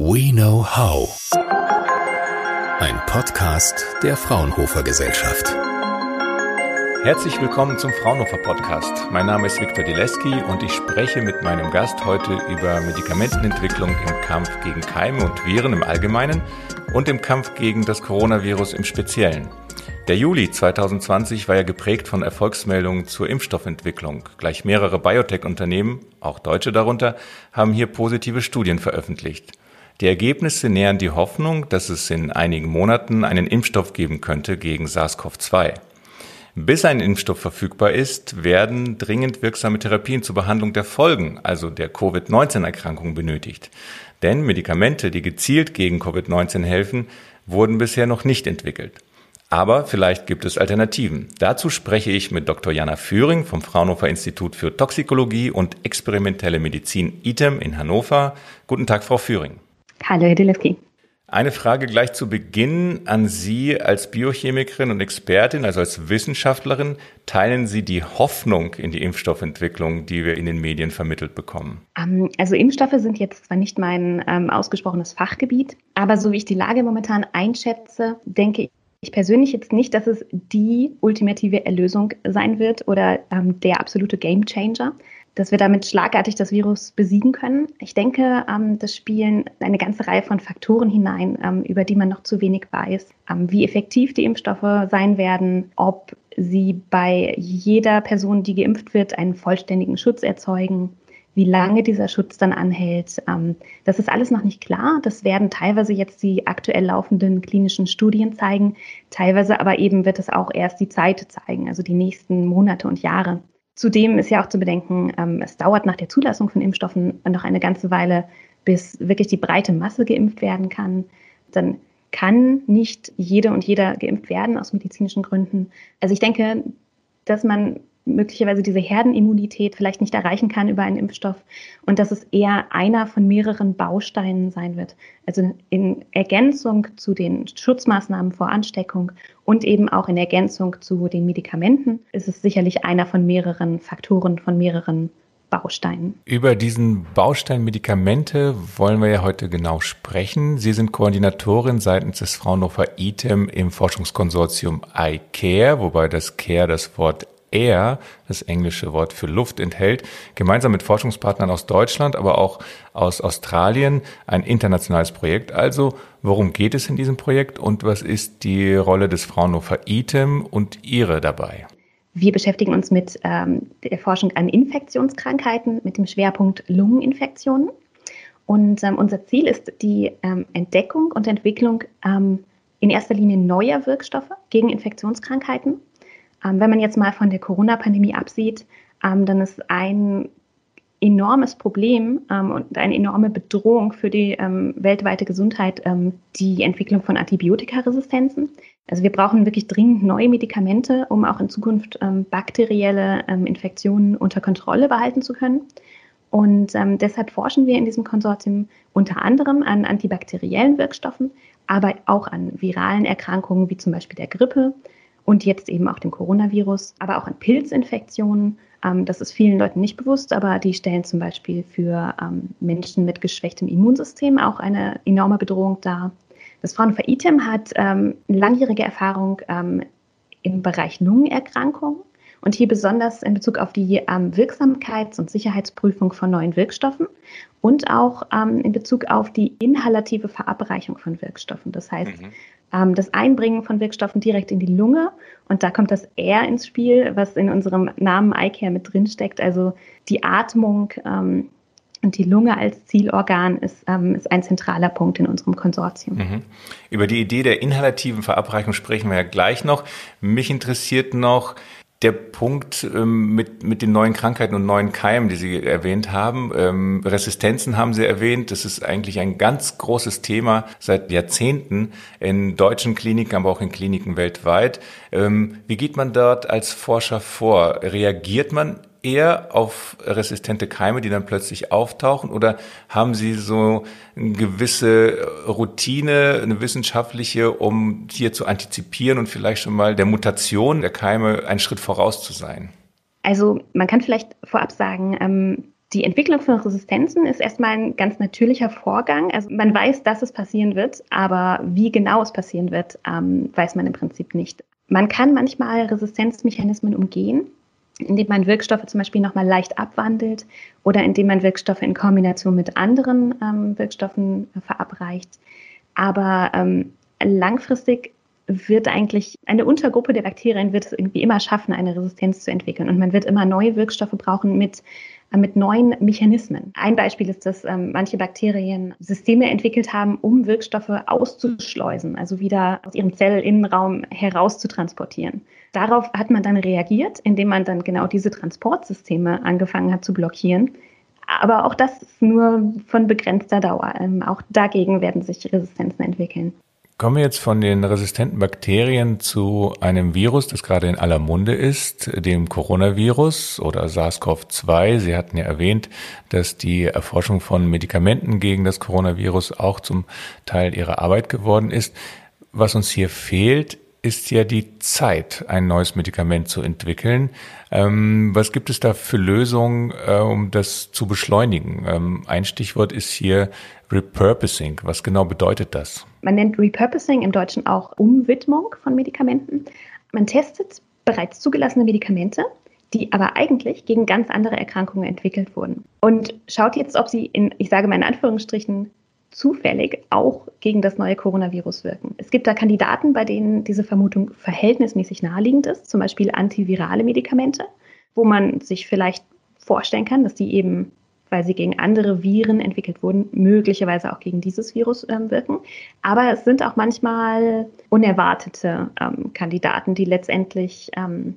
We Know How. Ein Podcast der Fraunhofer Gesellschaft. Herzlich willkommen zum Fraunhofer Podcast. Mein Name ist Viktor Dileski und ich spreche mit meinem Gast heute über Medikamentenentwicklung im Kampf gegen Keime und Viren im Allgemeinen und im Kampf gegen das Coronavirus im Speziellen. Der Juli 2020 war ja geprägt von Erfolgsmeldungen zur Impfstoffentwicklung. Gleich mehrere Biotech-Unternehmen, auch deutsche darunter, haben hier positive Studien veröffentlicht. Die Ergebnisse nähern die Hoffnung, dass es in einigen Monaten einen Impfstoff geben könnte gegen SARS-CoV-2. Bis ein Impfstoff verfügbar ist, werden dringend wirksame Therapien zur Behandlung der Folgen, also der Covid-19-Erkrankung benötigt. Denn Medikamente, die gezielt gegen Covid-19 helfen, wurden bisher noch nicht entwickelt. Aber vielleicht gibt es Alternativen. Dazu spreche ich mit Dr. Jana Führing vom Fraunhofer Institut für Toxikologie und experimentelle Medizin ITEM in Hannover. Guten Tag, Frau Führing. Hallo, Herr Dilewski. Eine Frage gleich zu Beginn an Sie als Biochemikerin und Expertin, also als Wissenschaftlerin. Teilen Sie die Hoffnung in die Impfstoffentwicklung, die wir in den Medien vermittelt bekommen? Ähm, also Impfstoffe sind jetzt zwar nicht mein ähm, ausgesprochenes Fachgebiet, aber so wie ich die Lage momentan einschätze, denke ich, ich persönlich jetzt nicht, dass es die ultimative Erlösung sein wird oder ähm, der absolute Gamechanger, dass wir damit schlagartig das Virus besiegen können. Ich denke, ähm, das spielen eine ganze Reihe von Faktoren hinein, ähm, über die man noch zu wenig weiß. Ähm, wie effektiv die Impfstoffe sein werden, ob sie bei jeder Person, die geimpft wird, einen vollständigen Schutz erzeugen wie lange dieser Schutz dann anhält. Das ist alles noch nicht klar. Das werden teilweise jetzt die aktuell laufenden klinischen Studien zeigen. Teilweise aber eben wird es auch erst die Zeit zeigen, also die nächsten Monate und Jahre. Zudem ist ja auch zu bedenken, ähm, es dauert nach der Zulassung von Impfstoffen noch eine ganze Weile, bis wirklich die breite Masse geimpft werden kann. Dann kann nicht jede und jeder geimpft werden aus medizinischen Gründen. Also ich denke, dass man möglicherweise diese Herdenimmunität vielleicht nicht erreichen kann über einen Impfstoff und dass es eher einer von mehreren Bausteinen sein wird. Also in Ergänzung zu den Schutzmaßnahmen vor Ansteckung und eben auch in Ergänzung zu den Medikamenten ist es sicherlich einer von mehreren Faktoren, von mehreren Bausteinen. Über diesen Baustein Medikamente wollen wir ja heute genau sprechen. Sie sind Koordinatorin seitens des Fraunhofer ITEM im Forschungskonsortium iCare, wobei das Care das Wort Air, das englische Wort für Luft enthält, gemeinsam mit Forschungspartnern aus Deutschland, aber auch aus Australien ein internationales Projekt. Also, worum geht es in diesem Projekt und was ist die Rolle des Fraunhofer ITEM und Ihre dabei? Wir beschäftigen uns mit ähm, der Forschung an Infektionskrankheiten mit dem Schwerpunkt Lungeninfektionen. Und ähm, unser Ziel ist die ähm, Entdeckung und Entwicklung ähm, in erster Linie neuer Wirkstoffe gegen Infektionskrankheiten wenn man jetzt mal von der Corona-Pandemie absieht, ähm, dann ist ein enormes Problem ähm, und eine enorme Bedrohung für die ähm, weltweite Gesundheit ähm, die Entwicklung von Antibiotikaresistenzen. Also wir brauchen wirklich dringend neue Medikamente, um auch in Zukunft ähm, bakterielle ähm, Infektionen unter Kontrolle behalten zu können. Und ähm, deshalb forschen wir in diesem Konsortium unter anderem an antibakteriellen Wirkstoffen, aber auch an viralen Erkrankungen wie zum Beispiel der Grippe und jetzt eben auch dem Coronavirus, aber auch an Pilzinfektionen. Ähm, das ist vielen Leuten nicht bewusst, aber die stellen zum Beispiel für ähm, Menschen mit geschwächtem Immunsystem auch eine enorme Bedrohung dar. Das Fraunhofer ITEM hat ähm, langjährige Erfahrung im Bereich Lungenerkrankungen und hier besonders in Bezug auf die Wirksamkeits- und Sicherheitsprüfung von neuen Wirkstoffen und auch in Bezug auf die inhalative Verabreichung von Wirkstoffen. Das heißt, mhm ähm, das Einbringen von Wirkstoffen direkt in die Lunge. Und da kommt das R ins Spiel, was in unserem Namen iCare mit drin steckt. Also die Atmung ähm, und die Lunge als Zielorgan ist, ähm, ist ein zentraler Punkt in unserem Konsortium. Mhm. Über die Idee der inhalativen Verabreichung sprechen wir ja gleich noch. Mich interessiert noch, der Punkt ähm, mit, mit den neuen Krankheiten und neuen Keimen, die Sie erwähnt haben. Ähm, Resistenzen haben Sie erwähnt. Das ist eigentlich ein ganz großes Thema seit Jahrzehnten in deutschen Kliniken, aber auch in Kliniken weltweit. Ähm, wie geht man dort als Forscher vor? Reagiert man eher auf resistente Keime, die dann plötzlich auftauchen? Oder haben Sie so eine gewisse Routine, eine wissenschaftliche, um hier zu antizipieren und vielleicht schon mal der Mutation der Keime einen Schritt voraus zu sein? Also man kann vielleicht vorab sagen, ähm, Die Entwicklung von Resistenzen ist erstmal ein ganz natürlicher Vorgang. Also man weiß, dass es passieren wird, aber wie genau es passieren wird, ähm, weiß man im Prinzip nicht. Man kann manchmal Resistenzmechanismen umgehen, indem man Wirkstoffe zum Beispiel nochmal leicht abwandelt oder indem man Wirkstoffe in Kombination mit anderen ähm, Wirkstoffen verabreicht. Aber ähm, langfristig wird eigentlich eine Untergruppe der Bakterien wird es irgendwie immer schaffen, eine Resistenz zu entwickeln. Und man wird immer neue Wirkstoffe brauchen mit, äh, mit neuen Mechanismen. Ein Beispiel ist, dass ähm, manche Bakterien Systeme entwickelt haben, um Wirkstoffe auszuschleusen, also wieder aus ihrem Zellinnenraum herauszutransportieren. Darauf hat man dann reagiert, indem man dann genau diese Transportsysteme angefangen hat zu blockieren. Aber auch das ist nur von begrenzter Dauer. Ähm, auch dagegen werden sich Resistenzen entwickeln. Kommen wir jetzt von den resistenten Bakterien zu einem Virus, das gerade in aller Munde ist, dem Coronavirus oder SARS-CoV-2. Sie hatten ja erwähnt, dass die Erforschung von Medikamenten gegen das Coronavirus auch zum Teil ihrer Arbeit geworden ist. Was uns hier fehlt, ist ja die Zeit, ein neues Medikament zu entwickeln. Ähm, was gibt es da für Lösungen, äh, um das zu beschleunigen? Ähm, ein Stichwort ist hier Repurposing. Was genau bedeutet das? Man nennt Repurposing im Deutschen auch Umwidmung von Medikamenten. Man testet bereits zugelassene Medikamente, die aber eigentlich gegen ganz andere Erkrankungen entwickelt wurden. Und schaut jetzt, ob sie in, ich sage mal in Anführungsstrichen, zufällig auch gegen das neue Coronavirus wirken. Es gibt da Kandidaten, bei denen diese Vermutung verhältnismäßig naheliegend ist, zum Beispiel antivirale Medikamente, wo man sich vielleicht vorstellen kann, dass die eben, weil sie gegen andere Viren entwickelt wurden, möglicherweise auch gegen dieses Virus ähm, wirken. Aber es sind auch manchmal unerwartete ähm, Kandidaten, die letztendlich, ähm,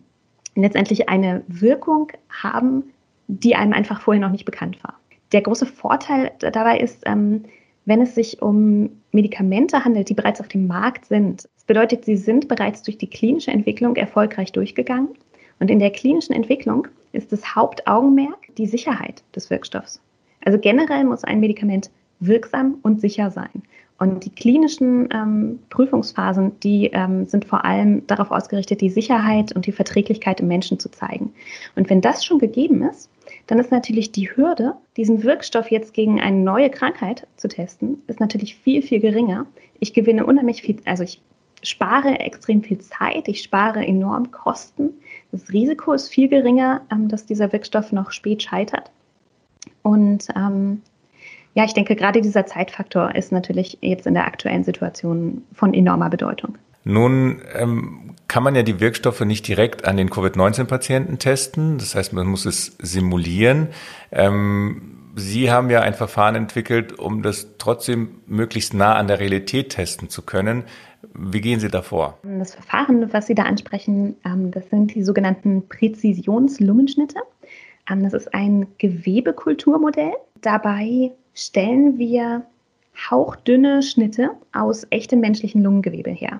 letztendlich eine Wirkung haben, die einem einfach vorher noch nicht bekannt war. Der große Vorteil dabei ist, ähm, wenn es sich um Medikamente handelt, die bereits auf dem Markt sind. Das bedeutet, sie sind bereits durch die klinische Entwicklung erfolgreich durchgegangen. Und in der klinischen Entwicklung ist das Hauptaugenmerk die Sicherheit des Wirkstoffs. Also generell muss ein Medikament wirksam und sicher sein. Und die klinischen ähm, Prüfungsphasen, die ähm, sind vor allem darauf ausgerichtet, die Sicherheit und die Verträglichkeit im Menschen zu zeigen. Und wenn das schon gegeben ist, dann ist natürlich die Hürde, diesen Wirkstoff jetzt gegen eine neue Krankheit zu testen, ist natürlich viel, viel geringer. Ich gewinne unheimlich viel, also ich spare extrem viel Zeit, ich spare enorm Kosten. Das Risiko ist viel geringer, ähm, dass dieser Wirkstoff noch spät scheitert. Und ähm, ja, ich denke, gerade dieser Zeitfaktor ist natürlich jetzt in der aktuellen Situation von enormer Bedeutung. Nun ähm, kann man ja die Wirkstoffe nicht direkt an den Covid-19-Patienten testen. Das heißt, man muss es simulieren. Ähm, Sie haben ja ein Verfahren entwickelt, um das trotzdem möglichst nah an der Realität testen zu können. Wie gehen Sie da vor? Das Verfahren, was Sie da ansprechen, ähm, das sind die sogenannten Präzisionslungenschnitte. Ähm, das ist ein Gewebekulturmodell. Dabei stellen wir hauchdünne Schnitte aus echtem menschlichen Lungengewebe her.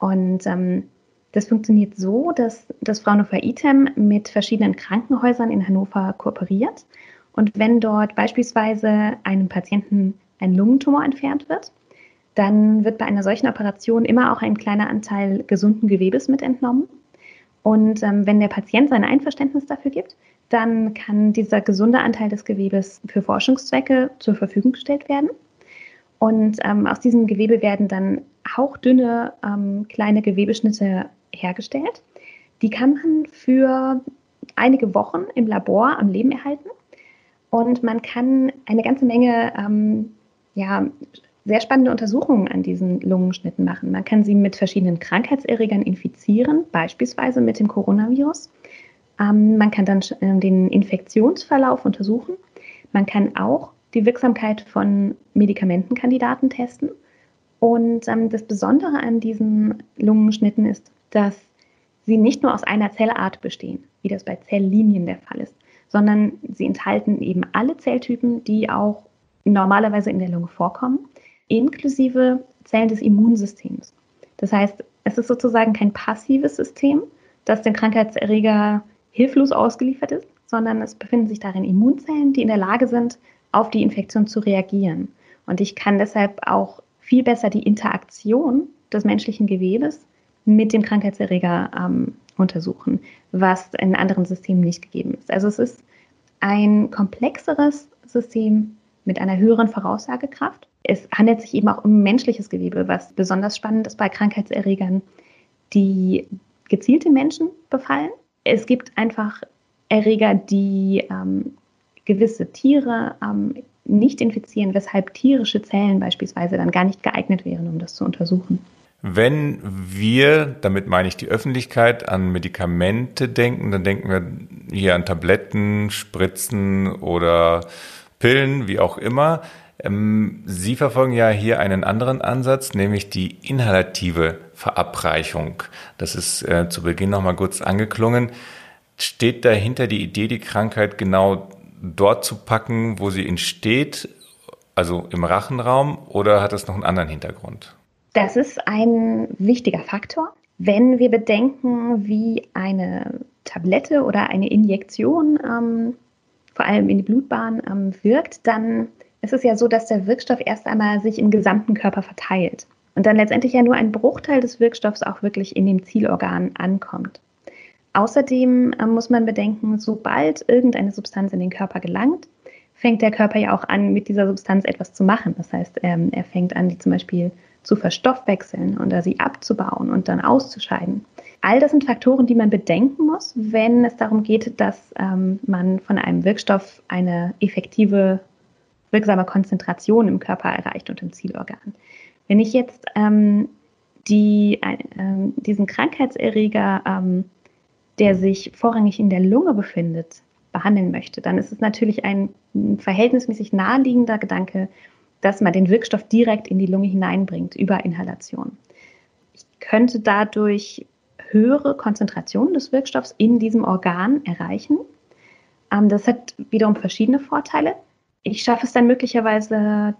Und ähm, das funktioniert so, dass das Fraunhofer ITEM mit verschiedenen Krankenhäusern in Hannover kooperiert. Und wenn dort beispielsweise einem Patienten ein Lungentumor entfernt wird, dann wird bei einer solchen Operation immer auch ein kleiner Anteil gesunden Gewebes mit entnommen. Und ähm, wenn der Patient sein Einverständnis dafür gibt, dann kann dieser gesunde Anteil des Gewebes für Forschungszwecke zur Verfügung gestellt werden. Und ähm, aus diesem Gewebe werden dann hauchdünne ähm, kleine Gewebeschnitte hergestellt. Die kann man für einige Wochen im Labor am Leben erhalten. Und man kann eine ganze Menge ähm, ja, sehr spannende Untersuchungen an diesen Lungenschnitten machen. Man kann sie mit verschiedenen Krankheitserregern infizieren, beispielsweise mit dem Coronavirus. Ähm, man kann dann äh, den Infektionsverlauf untersuchen. Man kann auch die Wirksamkeit von Medikamentenkandidaten testen. Und ähm, das Besondere an diesen Lungenschnitten ist, dass sie nicht nur aus einer Zellart bestehen, wie das bei Zelllinien der Fall ist, sondern sie enthalten eben alle Zelltypen, die auch normalerweise in der Lunge vorkommen, inklusive Zellen des Immunsystems. Das heißt, es ist sozusagen kein passives System, das den Krankheitserreger hilflos ausgeliefert ist, sondern es befinden sich darin Immunzellen, die in der Lage sind, auf die Infektion zu reagieren. Und ich kann deshalb auch viel besser die Interaktion des menschlichen Gewebes mit dem Krankheitserreger ähm, untersuchen, was in anderen Systemen nicht gegeben ist. Also es ist ein komplexeres System mit einer höheren Voraussagekraft. Es handelt sich eben auch um menschliches Gewebe, was besonders spannend ist bei Krankheitserregern, die gezielte Menschen befallen. Es gibt einfach Erreger, die ähm, gewisse Tiere ähm, nicht infizieren, weshalb tierische Zellen beispielsweise dann gar nicht geeignet wären, um das zu untersuchen. Wenn wir, damit meine ich die Öffentlichkeit, an Medikamente denken, dann denken wir hier an Tabletten, Spritzen oder Pillen, wie auch immer. Ähm, Sie verfolgen ja hier einen anderen Ansatz, nämlich die inhalative Verabreichung. Das ist äh, zu Beginn nochmal kurz angeklungen. Steht dahinter die Idee, die Krankheit genau dort zu packen, wo sie entsteht, also im Rachenraum, oder hat das noch einen anderen Hintergrund? Das ist ein wichtiger Faktor. Wenn wir bedenken, wie eine Tablette oder eine Injektion ähm, vor allem in die Blutbahn ähm, wirkt, dann ist es ja so, dass der Wirkstoff erst einmal sich im gesamten Körper verteilt und dann letztendlich ja nur ein Bruchteil des Wirkstoffs auch wirklich in dem Zielorgan ankommt. Außerdem äh, muss man bedenken, sobald irgendeine Substanz in den Körper gelangt, fängt der Körper ja auch an, mit dieser Substanz etwas zu machen. Das heißt, ähm, er fängt an, die zum Beispiel zu verstoffwechseln oder sie abzubauen und dann auszuscheiden. All das sind Faktoren, die man bedenken muss, wenn es darum geht, dass ähm, man von einem Wirkstoff eine effektive, wirksame Konzentration im Körper erreicht und im Zielorgan. Wenn ich jetzt ähm, die, äh, diesen Krankheitserreger, ähm, der sich vorrangig in der Lunge befindet, behandeln möchte, dann ist es natürlich ein verhältnismäßig naheliegender Gedanke, dass man den Wirkstoff direkt in die Lunge hineinbringt über Inhalation. Ich könnte dadurch höhere Konzentrationen des Wirkstoffs in diesem Organ erreichen. Ähm, das hat wiederum verschiedene Vorteile. Ich schaffe es dann möglicherweise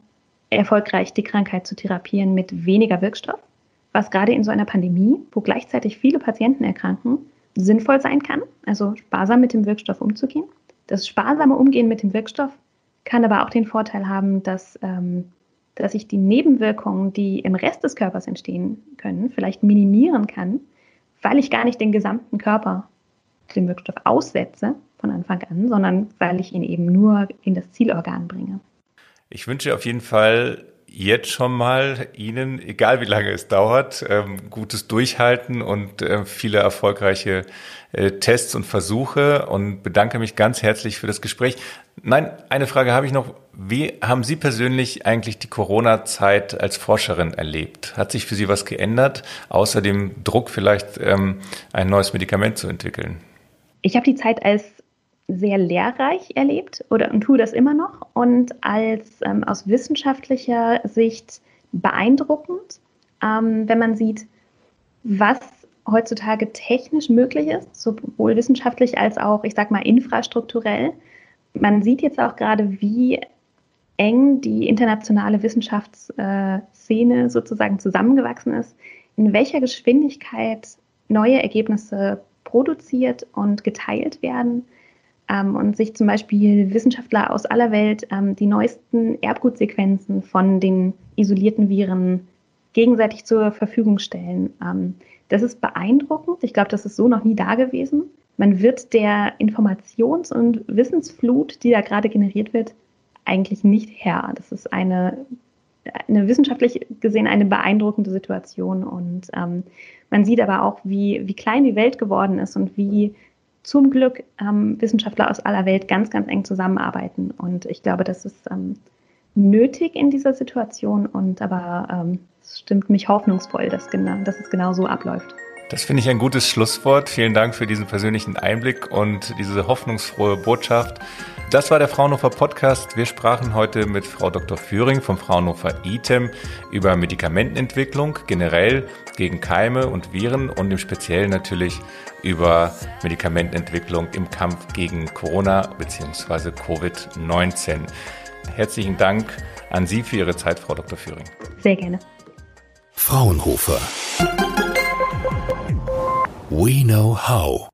erfolgreich, die Krankheit zu therapieren mit weniger Wirkstoff, was gerade in so einer Pandemie, wo gleichzeitig viele Patienten erkranken, sinnvoll sein kann, also sparsam mit dem Wirkstoff umzugehen. Das sparsame Umgehen mit dem Wirkstoff kann aber auch den Vorteil haben, dass, ähm, dass ich die Nebenwirkungen, die im Rest des Körpers entstehen können, vielleicht minimieren kann, weil ich gar nicht den gesamten Körper dem Wirkstoff aussetze von Anfang an, sondern weil ich ihn eben nur in das Zielorgan bringe. Ich wünsche auf jeden Fall jetzt schon mal Ihnen, egal wie lange es dauert, ähm, gutes Durchhalten und äh, viele erfolgreiche äh, Tests und Versuche und bedanke mich ganz herzlich für das Gespräch. Nein, eine Frage habe ich noch. Wie haben Sie persönlich eigentlich die Corona-Zeit als Forscherin erlebt? Hat sich für Sie was geändert, außer dem Druck vielleicht ähm, ein neues Medikament zu entwickeln? Ich habe die Zeit als sehr lehrreich erlebt oder und tue das immer noch und als ähm, aus wissenschaftlicher Sicht beeindruckend, ähm, wenn man sieht, was heutzutage technisch möglich ist, sowohl wissenschaftlich als auch, ich sag mal, infrastrukturell. Man sieht jetzt auch gerade, wie eng die internationale Wissenschaftsszene sozusagen zusammengewachsen ist, in welcher Geschwindigkeit neue Ergebnisse produziert und geteilt werden ähm, und sich zum Beispiel Wissenschaftler aus aller Welt ähm, die neuesten Erbgutsequenzen von den isolierten Viren gegenseitig zur Verfügung stellen. Ähm, das ist beeindruckend. Ich glaube, das ist so noch nie da gewesen. Man wird der Informations- und Wissensflut, die da gerade generiert wird, eigentlich nicht Herr. Das ist eine, eine wissenschaftlich gesehen eine beeindruckende Situation. Und ähm, man sieht aber auch, wie, wie klein die Welt geworden ist und wie zum Glück ähm, Wissenschaftler aus aller Welt ganz, ganz eng zusammenarbeiten. Und ich glaube, das ist ähm, nötig in dieser Situation. Und aber ähm, es stimmt mich hoffnungsvoll, dass, genau, dass es genau so abläuft. Das finde ich ein gutes Schlusswort. Vielen Dank für diesen persönlichen Einblick und diese hoffnungsfrohe Botschaft. Das war der Fraunhofer Podcast. Wir sprachen heute mit Frau Dr. Führing vom Fraunhofer ITEM über Medikamentenentwicklung generell gegen Keime und Viren und im Speziellen natürlich über Medikamentenentwicklung im Kampf gegen Corona bzw. Covid-19. Herzlichen Dank an Sie für Ihre Zeit, Frau Dr. Führing. Sehr gerne. Fraunhofer. We know how.